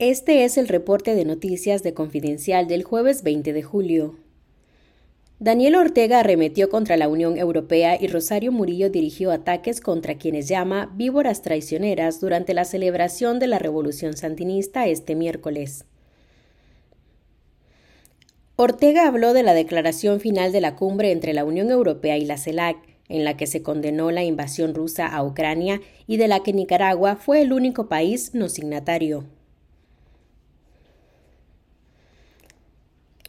Este es el reporte de noticias de Confidencial del jueves 20 de julio. Daniel Ortega arremetió contra la Unión Europea y Rosario Murillo dirigió ataques contra quienes llama víboras traicioneras durante la celebración de la Revolución Sandinista este miércoles. Ortega habló de la declaración final de la cumbre entre la Unión Europea y la CELAC, en la que se condenó la invasión rusa a Ucrania y de la que Nicaragua fue el único país no signatario.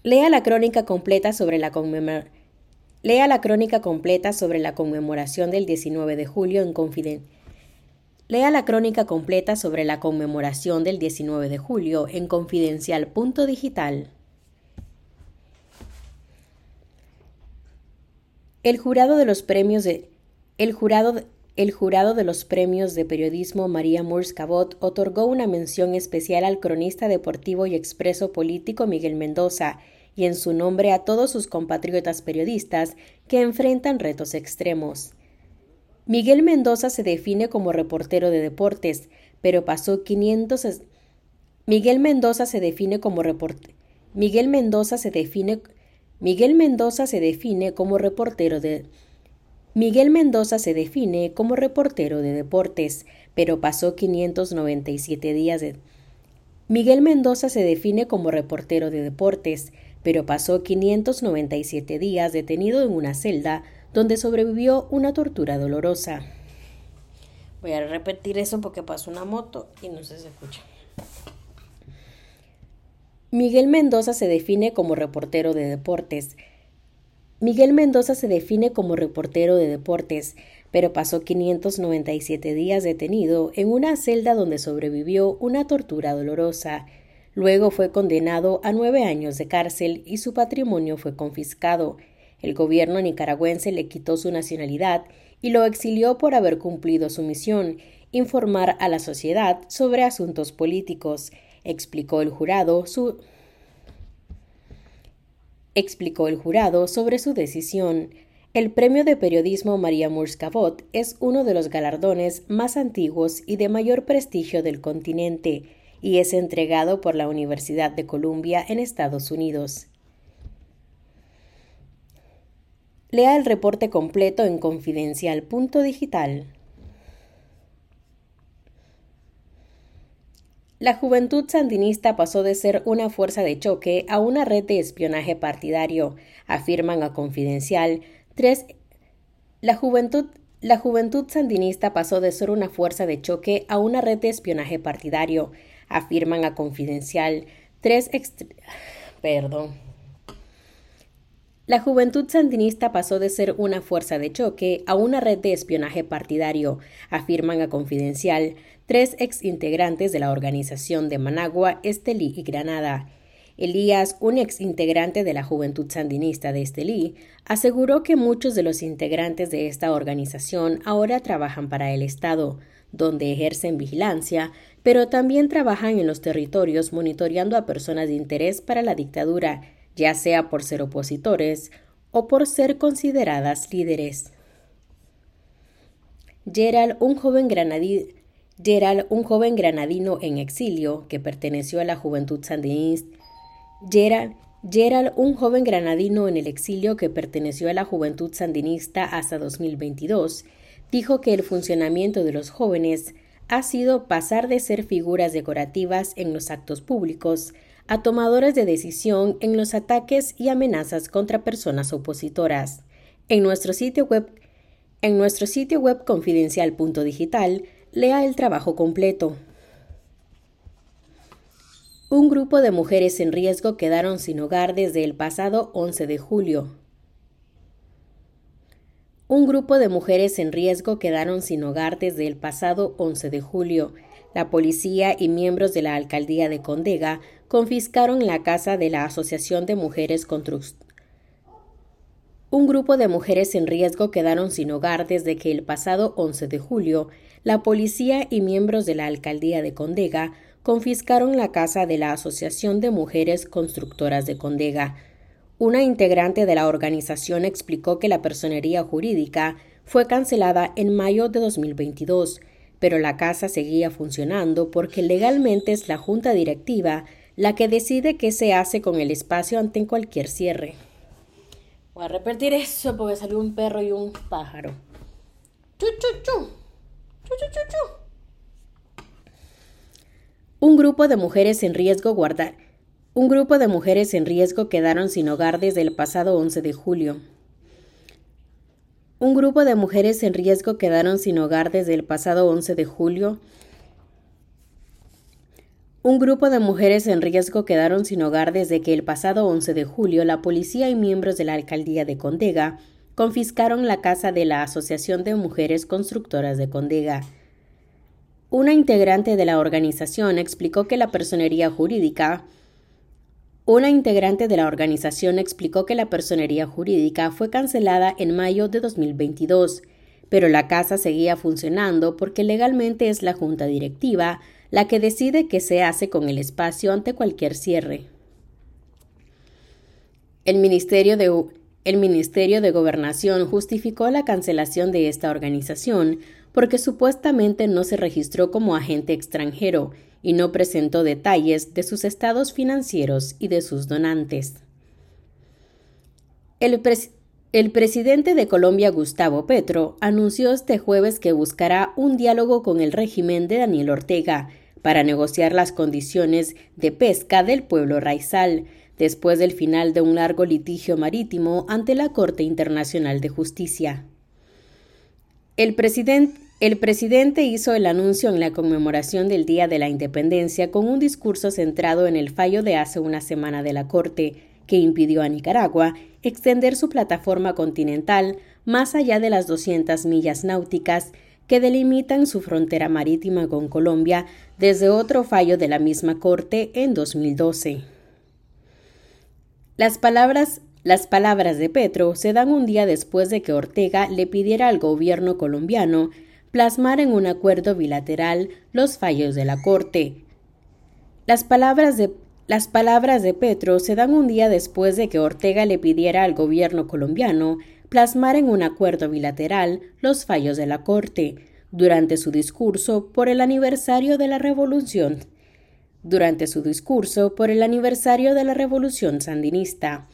Lea la crónica completa sobre la Lea la crónica completa sobre la conmemoración del 19 de julio en Confiden Lea la crónica completa sobre la conmemoración del 19 de julio en confidencial.digital. El jurado de los premios de el jurado el jurado de los premios de periodismo María Murs Cabot otorgó una mención especial al cronista deportivo y expreso político Miguel Mendoza y en su nombre a todos sus compatriotas periodistas que enfrentan retos extremos. Miguel Mendoza se define como reportero de deportes, pero pasó 500 Miguel Mendoza se define como reportero Miguel Mendoza se define Miguel Mendoza se define como reportero de Miguel Mendoza se define como reportero de deportes, pero pasó 597 días de Miguel Mendoza se define como reportero de deportes, pero pasó 597 días detenido en una celda donde sobrevivió una tortura dolorosa. Voy a repetir eso porque pasó una moto y no se escucha. Miguel Mendoza se define como reportero de deportes, Miguel Mendoza se define como reportero de deportes, pero pasó 597 días detenido en una celda donde sobrevivió una tortura dolorosa. Luego fue condenado a nueve años de cárcel y su patrimonio fue confiscado. El gobierno nicaragüense le quitó su nacionalidad y lo exilió por haber cumplido su misión, informar a la sociedad sobre asuntos políticos, explicó el jurado su explicó el jurado sobre su decisión. El Premio de Periodismo María Cabot es uno de los galardones más antiguos y de mayor prestigio del continente y es entregado por la Universidad de Columbia en Estados Unidos. Lea el reporte completo en confidencial.digital. La juventud sandinista pasó de ser una fuerza de choque a una red de espionaje partidario, afirman a Confidencial. Tres, la juventud la juventud sandinista pasó de ser una fuerza de choque a una red de espionaje partidario, afirman a Confidencial. Tres Perdón. La juventud sandinista pasó de ser una fuerza de choque a una red de espionaje partidario, afirman a Confidencial tres exintegrantes de la organización de Managua, Estelí y Granada. Elías, un exintegrante de la Juventud Sandinista de Estelí, aseguró que muchos de los integrantes de esta organización ahora trabajan para el Estado, donde ejercen vigilancia, pero también trabajan en los territorios monitoreando a personas de interés para la dictadura, ya sea por ser opositores o por ser consideradas líderes. Gerald, un joven granadí Gerald, un joven granadino en exilio que perteneció a la juventud sandinista. Gerald, Gerald, un joven granadino en el exilio que perteneció a la juventud sandinista hasta 2022, dijo que el funcionamiento de los jóvenes ha sido pasar de ser figuras decorativas en los actos públicos a tomadores de decisión en los ataques y amenazas contra personas opositoras. En nuestro sitio web, en nuestro sitio web confidencial.digital Lea el trabajo completo. Un grupo de mujeres en riesgo quedaron sin hogar desde el pasado 11 de julio. Un grupo de mujeres en riesgo quedaron sin hogar desde el pasado 11 de julio. La policía y miembros de la alcaldía de Condega confiscaron la casa de la Asociación de Mujeres Un grupo de mujeres en riesgo quedaron sin hogar desde que el pasado 11 de julio la policía y miembros de la alcaldía de Condega confiscaron la casa de la Asociación de Mujeres Constructoras de Condega. Una integrante de la organización explicó que la personería jurídica fue cancelada en mayo de 2022, pero la casa seguía funcionando porque legalmente es la junta directiva la que decide qué se hace con el espacio ante cualquier cierre. Voy a repetir eso porque salió un perro y un pájaro. Chu, chu, Un grupo de mujeres en riesgo guardar. Un grupo de mujeres en riesgo quedaron sin hogar desde el pasado 11 de julio. Un grupo de mujeres en riesgo quedaron sin hogar desde el pasado 11 de julio. Un grupo de mujeres en riesgo quedaron sin hogar desde que el pasado 11 de julio la policía y miembros de la alcaldía de Condega confiscaron la casa de la Asociación de Mujeres Constructoras de Condega. Una integrante de la organización explicó que la personería jurídica una integrante de la organización explicó que la personería jurídica fue cancelada en mayo de 2022, pero la casa seguía funcionando porque legalmente es la junta directiva la que decide qué se hace con el espacio ante cualquier cierre. El Ministerio de, el Ministerio de Gobernación justificó la cancelación de esta organización porque supuestamente no se registró como agente extranjero y no presentó detalles de sus estados financieros y de sus donantes. El, presidente de Colombia, Gustavo Petro, anunció este jueves que buscará un diálogo con el régimen de Daniel Ortega para negociar las condiciones de pesca del pueblo raizal, después del final de un largo litigio marítimo ante la Corte Internacional de Justicia. El presidente el presidente hizo el anuncio en la conmemoración del Día de la Independencia con un discurso centrado en el fallo de hace una semana de la Corte, que impidió a Nicaragua extender su plataforma continental más allá de las 200 millas náuticas que delimitan su frontera marítima con Colombia desde otro fallo de la misma Corte en 2012. Las palabras las palabras de Petro se dan un día después de que Ortega le pidiera al gobierno colombiano plasmar en un acuerdo bilateral los fallos de la Corte. Las palabras de las palabras de Petro se dan un día después de que Ortega le pidiera al gobierno colombiano plasmar en un acuerdo bilateral los fallos de la Corte durante su discurso por el aniversario de la Revolución. Durante su discurso por el aniversario de la Revolución Sandinista.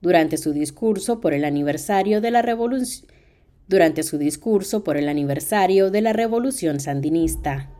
Durante su discurso por el aniversario de la Revolución durante su discurso por el aniversario de la Revolución Sandinista.